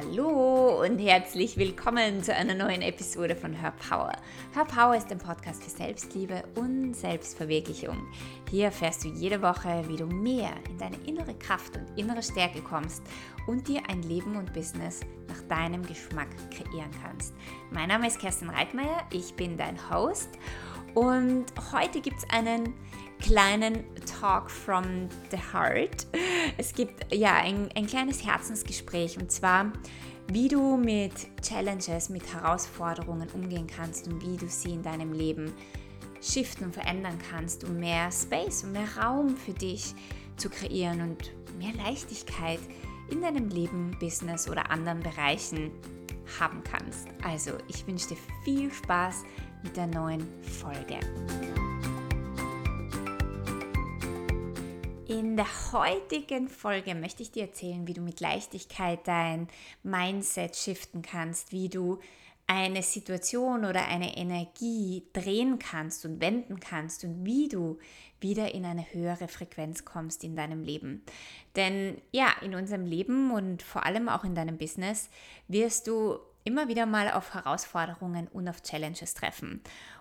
Hallo und herzlich willkommen zu einer neuen Episode von Her Power. Her Power ist ein Podcast für Selbstliebe und Selbstverwirklichung. Hier erfährst du jede Woche, wie du mehr in deine innere Kraft und innere Stärke kommst und dir ein Leben und Business nach deinem Geschmack kreieren kannst. Mein Name ist Kerstin Reitmeier, ich bin dein Host und heute gibt es einen kleinen Talk from the Heart. Es gibt ja ein, ein kleines Herzensgespräch und zwar, wie du mit Challenges, mit Herausforderungen umgehen kannst und wie du sie in deinem Leben shiften und verändern kannst, um mehr Space und mehr Raum für dich zu kreieren und mehr Leichtigkeit in deinem Leben, Business oder anderen Bereichen haben kannst. Also, ich wünsche dir viel Spaß mit der neuen Folge. In der heutigen Folge möchte ich dir erzählen, wie du mit Leichtigkeit dein Mindset shiften kannst, wie du eine Situation oder eine Energie drehen kannst und wenden kannst und wie du wieder in eine höhere Frequenz kommst in deinem Leben. Denn ja, in unserem Leben und vor allem auch in deinem Business wirst du immer wieder mal auf Herausforderungen und auf Challenges treffen.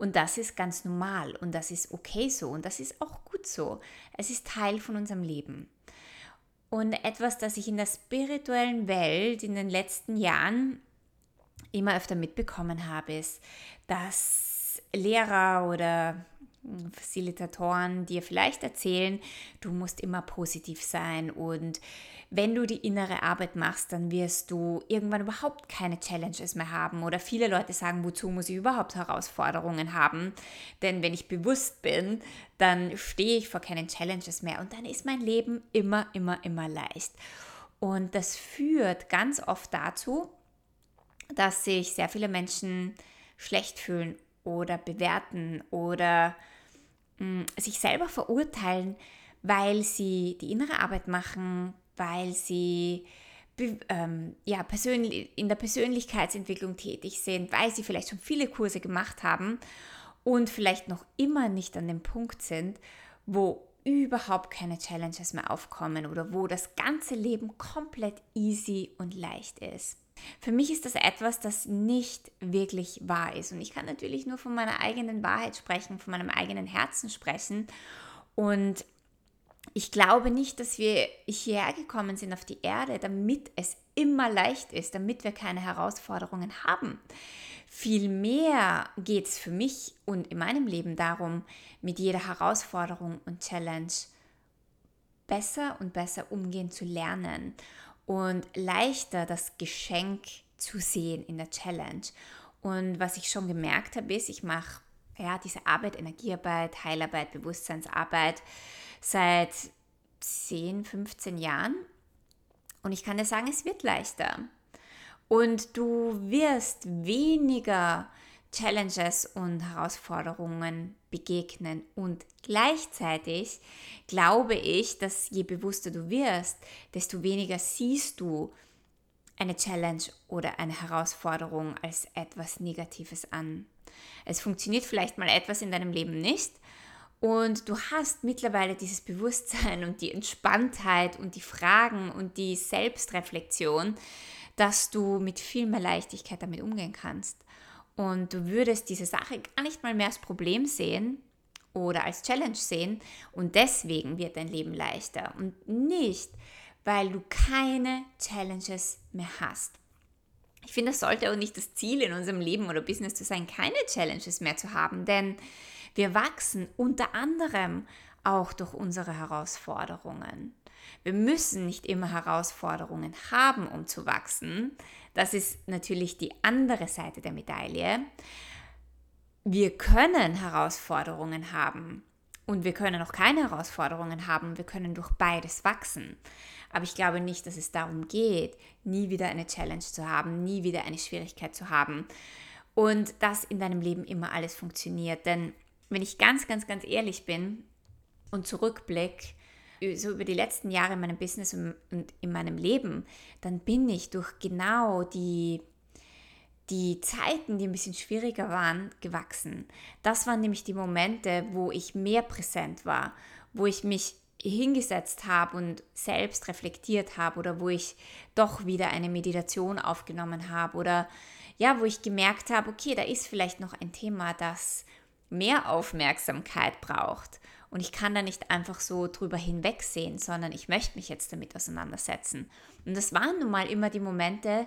Und das ist ganz normal und das ist okay so und das ist auch gut so. Es ist Teil von unserem Leben. Und etwas, das ich in der spirituellen Welt in den letzten Jahren immer öfter mitbekommen habe, ist, dass Lehrer oder Facilitatoren dir vielleicht erzählen, du musst immer positiv sein und wenn du die innere Arbeit machst, dann wirst du irgendwann überhaupt keine Challenges mehr haben. Oder viele Leute sagen, wozu muss ich überhaupt Herausforderungen haben? Denn wenn ich bewusst bin, dann stehe ich vor keinen Challenges mehr und dann ist mein Leben immer, immer, immer leicht. Und das führt ganz oft dazu, dass sich sehr viele Menschen schlecht fühlen oder bewerten oder mh, mm, sich selber verurteilen, weil sie die innere Arbeit machen, weil sie ähm, ja, in der Persönlichkeitsentwicklung tätig sind, weil sie vielleicht schon viele Kurse gemacht haben und vielleicht noch immer nicht an dem Punkt sind, wo überhaupt keine Challenges mehr aufkommen oder wo das ganze Leben komplett easy und leicht ist. Für mich ist das etwas, das nicht wirklich wahr ist. Und ich kann natürlich nur von meiner eigenen Wahrheit sprechen, von meinem eigenen Herzen sprechen. Und ich glaube nicht, dass wir hierher gekommen sind auf die Erde, damit es immer leicht ist, damit wir keine Herausforderungen haben. Vielmehr geht es für mich und in meinem Leben darum, mit jeder Herausforderung und Challenge besser und besser umgehen zu lernen und leichter das Geschenk zu sehen in der Challenge. Und was ich schon gemerkt habe, ist, ich mache ja diese Arbeit, Energiearbeit, Heilarbeit, Bewusstseinsarbeit seit 10, 15 Jahren. Und ich kann dir sagen, es wird leichter. Und du wirst weniger Challenges und Herausforderungen begegnen. Und gleichzeitig glaube ich, dass je bewusster du wirst, desto weniger siehst du eine Challenge oder eine Herausforderung als etwas Negatives an. Es funktioniert vielleicht mal etwas in deinem Leben nicht und du hast mittlerweile dieses Bewusstsein und die Entspanntheit und die Fragen und die Selbstreflexion, dass du mit viel mehr Leichtigkeit damit umgehen kannst. Und du würdest diese Sache gar nicht mal mehr als Problem sehen oder als Challenge sehen. Und deswegen wird dein Leben leichter. Und nicht, weil du keine Challenges mehr hast. Ich finde, das sollte auch nicht das Ziel in unserem Leben oder Business zu sein, keine Challenges mehr zu haben, denn wir wachsen unter anderem auch durch unsere Herausforderungen. Wir müssen nicht immer Herausforderungen haben, um zu wachsen. Das ist natürlich die andere Seite der Medaille. Wir können Herausforderungen haben und wir können auch keine Herausforderungen haben. Wir können durch beides wachsen. Aber ich glaube nicht, dass es darum geht, nie wieder eine Challenge zu haben, nie wieder eine Schwierigkeit zu haben und dass in deinem Leben immer alles funktioniert. Denn wenn ich ganz, ganz, ganz ehrlich bin und zurückblicke, so über die letzten Jahre in meinem Business und in meinem Leben, dann bin ich durch genau die, die Zeiten, die ein bisschen schwieriger waren, gewachsen. Das waren nämlich die Momente, wo ich mehr präsent war, wo ich mich hingesetzt habe und selbst reflektiert habe oder wo ich doch wieder eine Meditation aufgenommen habe oder ja, wo ich gemerkt habe, okay, da ist vielleicht noch ein Thema, das mehr Aufmerksamkeit braucht. Und ich kann da nicht einfach so drüber hinwegsehen, sondern ich möchte mich jetzt damit auseinandersetzen. Und das waren nun mal immer die Momente,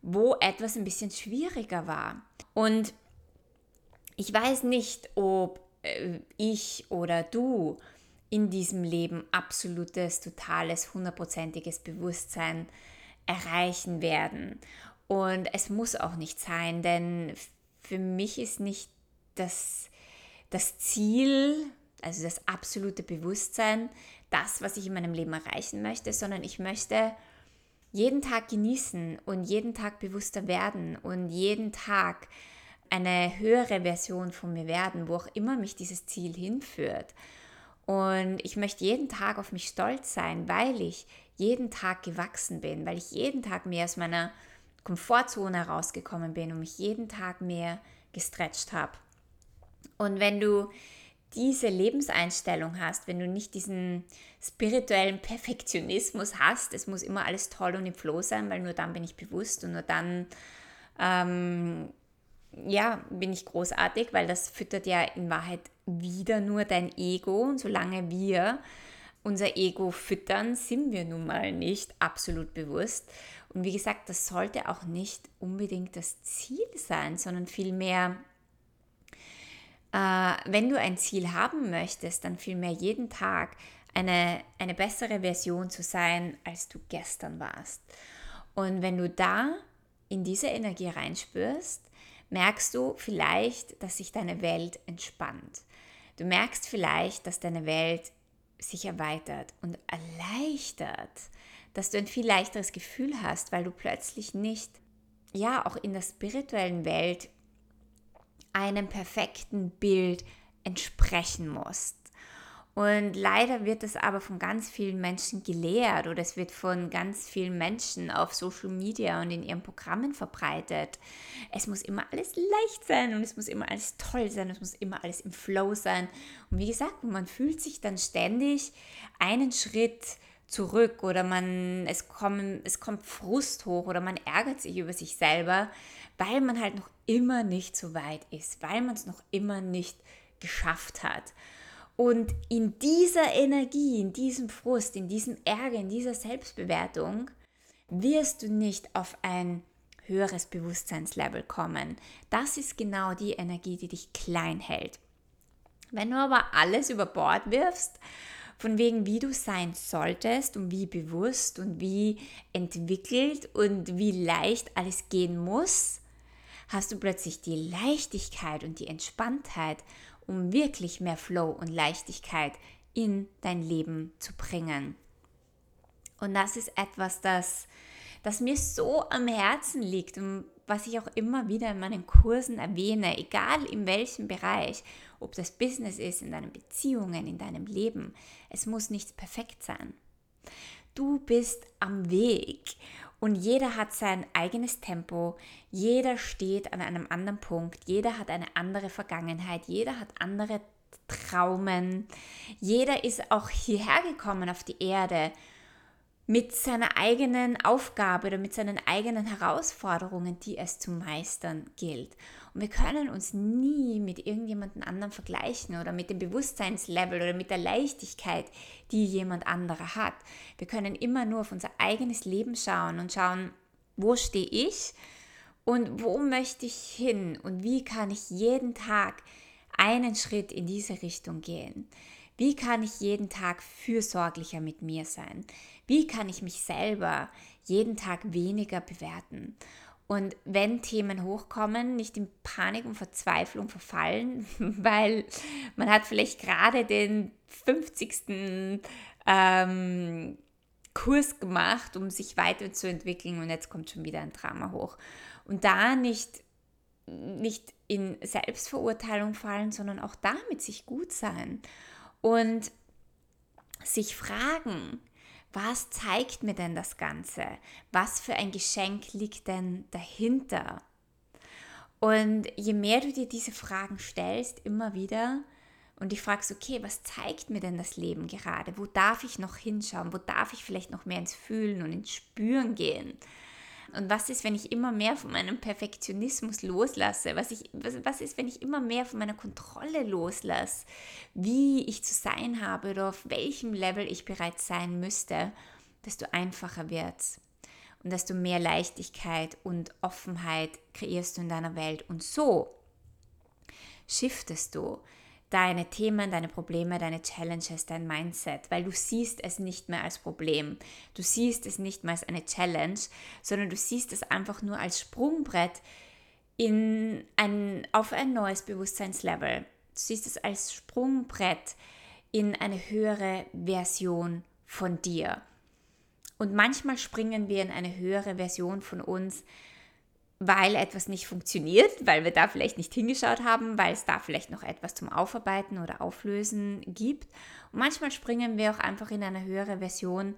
wo etwas ein bisschen schwieriger war. Und ich weiß nicht, ob äh, ich oder du in diesem Leben absolutes, totales, hundertprozentiges Bewusstsein erreichen werden. Und es muss auch nicht sein, denn für mich ist nicht das, das Ziel, also das absolute Bewusstsein, das, was ich in meinem Leben erreichen möchte, sondern ich möchte jeden Tag genießen und jeden Tag bewusster werden und jeden Tag eine höhere Version von mir werden, wo auch immer mich dieses Ziel hinführt. Und ich möchte jeden Tag auf mich stolz sein, weil ich jeden Tag gewachsen bin, weil ich jeden Tag mehr aus meiner Komfortzone herausgekommen bin und mich jeden Tag mehr gestretcht habe. Und wenn du diese Lebenseinstellung hast, wenn du nicht diesen spirituellen Perfektionismus hast, es muss immer alles toll und im Flow sein, weil nur dann bin ich bewusst und nur dann ähm, ja, bin ich großartig, weil das füttert ja in Wahrheit wieder nur dein Ego. Und solange wir unser Ego füttern, sind wir nun mal nicht absolut bewusst. Und wie gesagt, das sollte auch nicht unbedingt das Ziel sein, sondern vielmehr, wenn du ein Ziel haben möchtest, dann vielmehr jeden Tag eine, eine bessere Version zu sein, als du gestern warst. Und wenn du da in diese Energie reinspürst, merkst du vielleicht, dass sich deine Welt entspannt. Du merkst vielleicht, dass deine Welt sich erweitert und erleichtert, dass du ein viel leichteres Gefühl hast, weil du plötzlich nicht, ja, auch in der spirituellen Welt einem perfekten Bild entsprechen musst. Und leider wird es aber von ganz vielen Menschen gelehrt oder es wird von ganz vielen Menschen auf Social Media und in ihren Programmen verbreitet. Es muss immer alles leicht sein und es muss immer alles toll sein, es muss immer alles im Flow sein. Und wie gesagt, man fühlt sich dann ständig einen Schritt zurück oder man, es, kommen, es kommt Frust hoch oder man ärgert sich über sich selber, weil man halt noch immer nicht so weit ist, weil man es noch immer nicht geschafft hat. Und in dieser Energie, in diesem Frust, in diesem Ärger, in dieser Selbstbewertung wirst du nicht auf ein höheres Bewusstseinslevel kommen. Das ist genau die Energie, die dich klein hält. Wenn du aber alles über Bord wirfst, von wegen wie du sein solltest und wie bewusst und wie entwickelt und wie leicht alles gehen muss, hast du plötzlich die Leichtigkeit und die Entspanntheit um wirklich mehr Flow und Leichtigkeit in dein Leben zu bringen. Und das ist etwas, das, das mir so am Herzen liegt und was ich auch immer wieder in meinen Kursen erwähne, egal in welchem Bereich, ob das Business ist, in deinen Beziehungen, in deinem Leben. Es muss nichts perfekt sein. Du bist am Weg und jeder hat sein eigenes Tempo, jeder steht an einem anderen Punkt, jeder hat eine andere Vergangenheit, jeder hat andere Traumen, jeder ist auch hierher gekommen auf die Erde mit seiner eigenen Aufgabe oder mit seinen eigenen Herausforderungen, die es zu meistern gilt. Und wir können uns nie mit irgendjemandem anderen vergleichen oder mit dem Bewusstseinslevel oder mit der Leichtigkeit, die jemand anderer hat. Wir können immer nur auf unser eigenes Leben schauen und schauen, wo stehe ich und wo möchte ich hin und wie kann ich jeden Tag einen Schritt in diese Richtung gehen. Wie kann ich jeden Tag fürsorglicher mit mir sein? Wie kann ich mich selber jeden Tag weniger bewerten? Und wenn Themen hochkommen, nicht in Panik und Verzweiflung verfallen, weil man hat vielleicht gerade den 50. Ähm, Kurs gemacht, um sich weiterzuentwickeln und jetzt kommt schon wieder ein Drama hoch. Und da nicht, nicht in Selbstverurteilung fallen, sondern auch damit sich gut sein und sich fragen, was zeigt mir denn das Ganze? Was für ein Geschenk liegt denn dahinter? Und je mehr du dir diese Fragen stellst, immer wieder, und dich fragst, okay, was zeigt mir denn das Leben gerade? Wo darf ich noch hinschauen? Wo darf ich vielleicht noch mehr ins Fühlen und ins Spüren gehen? Und was ist, wenn ich immer mehr von meinem Perfektionismus loslasse? Was, ich, was, was ist, wenn ich immer mehr von meiner Kontrolle loslasse? Wie ich zu sein habe oder auf welchem Level ich bereits sein müsste, desto einfacher wird es. Und desto mehr Leichtigkeit und Offenheit kreierst du in deiner Welt. Und so shiftest du deine Themen, deine Probleme, deine Challenges, dein Mindset, weil du siehst es nicht mehr als Problem. Du siehst es nicht mehr als eine Challenge, sondern du siehst es einfach nur als Sprungbrett in ein, auf ein neues Bewusstseinslevel. Du siehst es als Sprungbrett in eine höhere Version von dir. Und manchmal springen wir in eine höhere Version von uns, weil etwas nicht funktioniert, weil wir da vielleicht nicht hingeschaut haben, weil es da vielleicht noch etwas zum Aufarbeiten oder Auflösen gibt. Und manchmal springen wir auch einfach in eine höhere Version,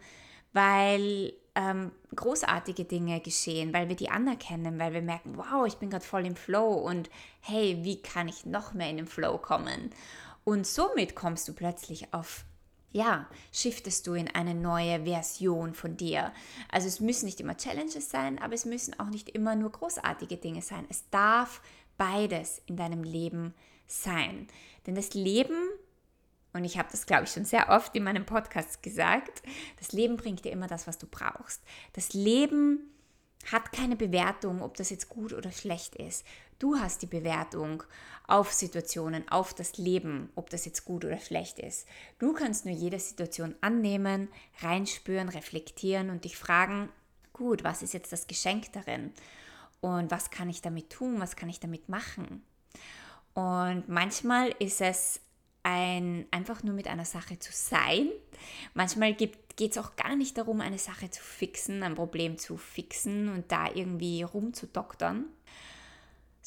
weil ähm, großartige Dinge geschehen, weil wir die anerkennen, weil wir merken, wow, ich bin gerade voll im Flow und hey, wie kann ich noch mehr in den Flow kommen? Und somit kommst du plötzlich auf ja, shiftest du in eine neue Version von dir. Also es müssen nicht immer Challenges sein, aber es müssen auch nicht immer nur großartige Dinge sein. Es darf beides in deinem Leben sein. Denn das Leben, und ich habe das, glaube ich, schon sehr oft in meinem Podcast gesagt, das Leben bringt dir immer das, was du brauchst. Das Leben hat keine Bewertung, ob das jetzt gut oder schlecht ist. Du hast die Bewertung auf Situationen, auf das Leben, ob das jetzt gut oder schlecht ist. Du kannst nur jede Situation annehmen, reinspüren, reflektieren und dich fragen, gut, was ist jetzt das Geschenk darin? Und was kann ich damit tun? Was kann ich damit machen? Und manchmal ist es ein, einfach nur mit einer Sache zu sein. Manchmal geht es auch gar nicht darum, eine Sache zu fixen, ein Problem zu fixen und da irgendwie rumzudoktern,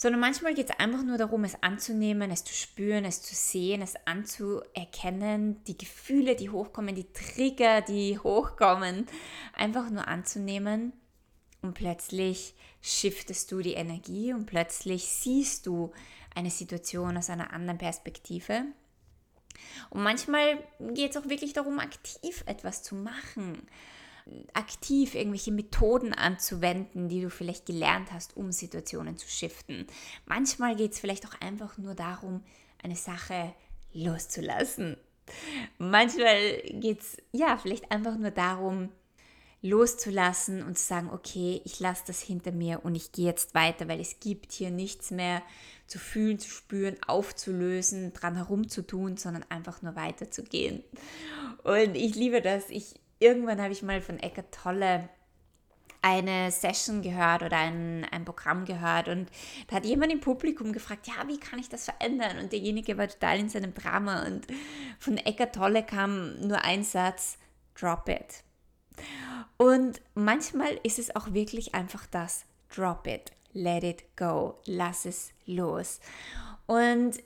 sondern manchmal geht es einfach nur darum, es anzunehmen, es zu spüren, es zu sehen, es anzuerkennen, die Gefühle, die hochkommen, die Trigger, die hochkommen, einfach nur anzunehmen und plötzlich shiftest du die Energie und plötzlich siehst du eine Situation aus einer anderen Perspektive. Und manchmal geht es auch wirklich darum, aktiv etwas zu machen aktiv irgendwelche Methoden anzuwenden, die du vielleicht gelernt hast, um Situationen zu shiften. Manchmal geht es vielleicht auch einfach nur darum, eine Sache loszulassen. Manchmal geht es ja vielleicht einfach nur darum, loszulassen und zu sagen, okay, ich lasse das hinter mir und ich gehe jetzt weiter, weil es gibt hier nichts mehr zu fühlen, zu spüren, aufzulösen, dran herumzutun, sondern einfach nur weiterzugehen. Und ich liebe das. Ich irgendwann habe ich mal von Eckart Tolle eine Session gehört oder ein, ein Programm gehört und da hat jemand im Publikum gefragt, ja, wie kann ich das verändern? Und derjenige war total in seinem Drama und von Eckart Tolle kam nur ein Satz, drop it. Und manchmal ist es auch wirklich einfach das, drop it, let it go, lass es los. Und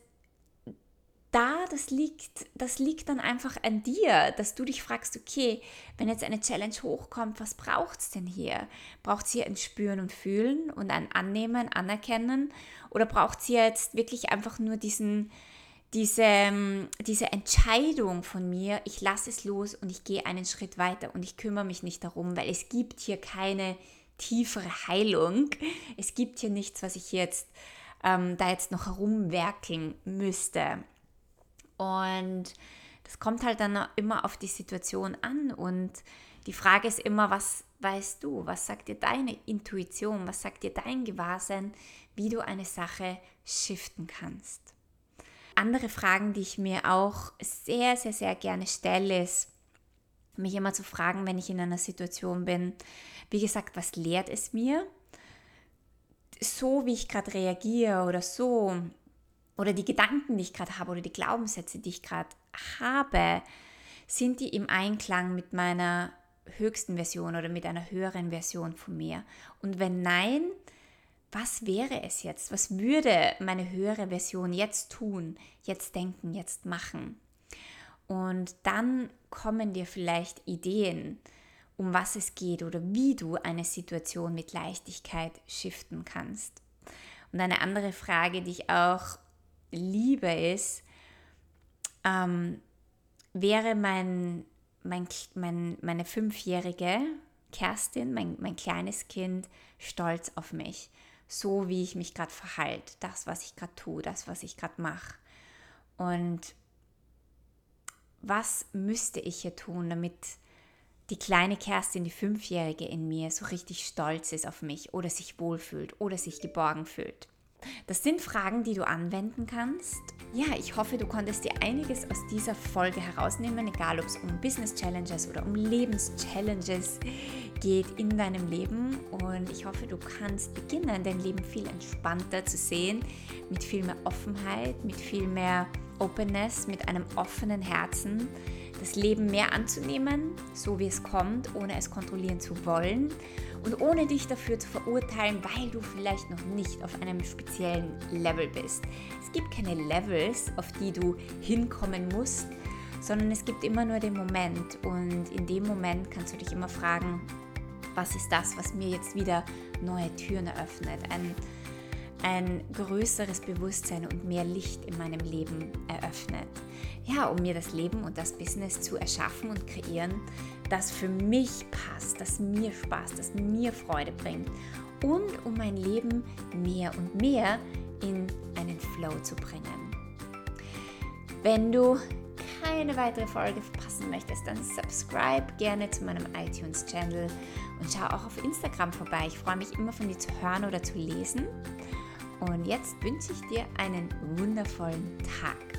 da, das liegt, das liegt dann einfach an dir, dass du dich fragst, okay, wenn jetzt eine Challenge hochkommt, was braucht es denn hier? Braucht es hier ein Spüren und Fühlen und ein Annehmen, Anerkennen? Oder braucht es jetzt wirklich einfach nur diesen, diese, ähm, diese Entscheidung von mir, ich lasse es los und ich gehe einen Schritt weiter und ich kümmere mich nicht darum, weil es gibt hier keine tiefere Heilung. Es gibt hier nichts, was ich jetzt ähm, da jetzt noch herumwerkeln müsste. Und das kommt halt dann immer auf die Situation an. Und die Frage ist immer, was weißt du? Was sagt dir deine Intuition? Was sagt dir dein Gewahrsein, wie du eine Sache shiften kannst? Andere Fragen, die ich mir auch sehr, sehr, sehr gerne stelle, ist, mich immer zu fragen, wenn ich in einer Situation bin, wie gesagt, was lehrt es mir? So wie ich gerade reagiere oder so, oder die Gedanken, die ich gerade habe oder die Glaubenssätze, die ich gerade habe, sind die im Einklang mit meiner höchsten Version oder mit einer höheren Version von mir? Und wenn nein, was wäre es jetzt? Was würde meine höhere Version jetzt tun, jetzt denken, jetzt machen? Und dann kommen dir vielleicht Ideen, um was es geht oder wie du eine Situation mit Leichtigkeit shiften kannst. Und eine andere Frage, die ich auch liebe, ist, ähm, wäre mein, mein, mein, meine fünfjährige Kerstin, mein, mein kleines Kind, stolz auf mich. So wie ich mich gerade verhalte, das, was ich gerade tue, das, was ich gerade mache. Und was müsste ich hier tun, damit die kleine Kerstin, die Fünfjährige in mir, so richtig stolz ist auf mich oder sich wohlfühlt oder sich geborgen fühlt? Das sind Fragen, die du anwenden kannst. Ja, ich hoffe, du konntest dir einiges aus dieser Folge herausnehmen, egal ob es um Business Challenges oder um Lebenschallenges geht in deinem Leben. Und ich hoffe, du kannst beginnen, dein Leben viel entspannter zu sehen, mit viel mehr Offenheit, mit viel mehr Openness, mit einem offenen Herzen, das Leben mehr anzunehmen, so wie es kommt, ohne es kontrollieren zu wollen und ohne dich dafür zu verurteilen, weil du vielleicht noch nicht auf einem speziellen Level bist. Es gibt keine Levels, auf die du hinkommen musst, sondern es gibt immer nur den Moment und in dem Moment kannst du dich immer fragen, was ist das, was mir jetzt wieder neue Türen eröffnet, ein, ein größeres Bewusstsein und mehr Licht in meinem Leben eröffnet. Ja, um mir das Leben und das Business zu erschaffen und kreieren, das für mich passt, das mir Spaß, das mir Freude bringt und um mein Leben mehr und mehr in einen Flow zu bringen. Wenn du keine weitere Folge verpassen möchtest, dann subscribe gerne zu meinem iTunes-Channel und schau auch auf Instagram vorbei. Ich freue mich immer von dir zu hören oder zu lesen. Und jetzt wünsche ich dir einen wundervollen Tag.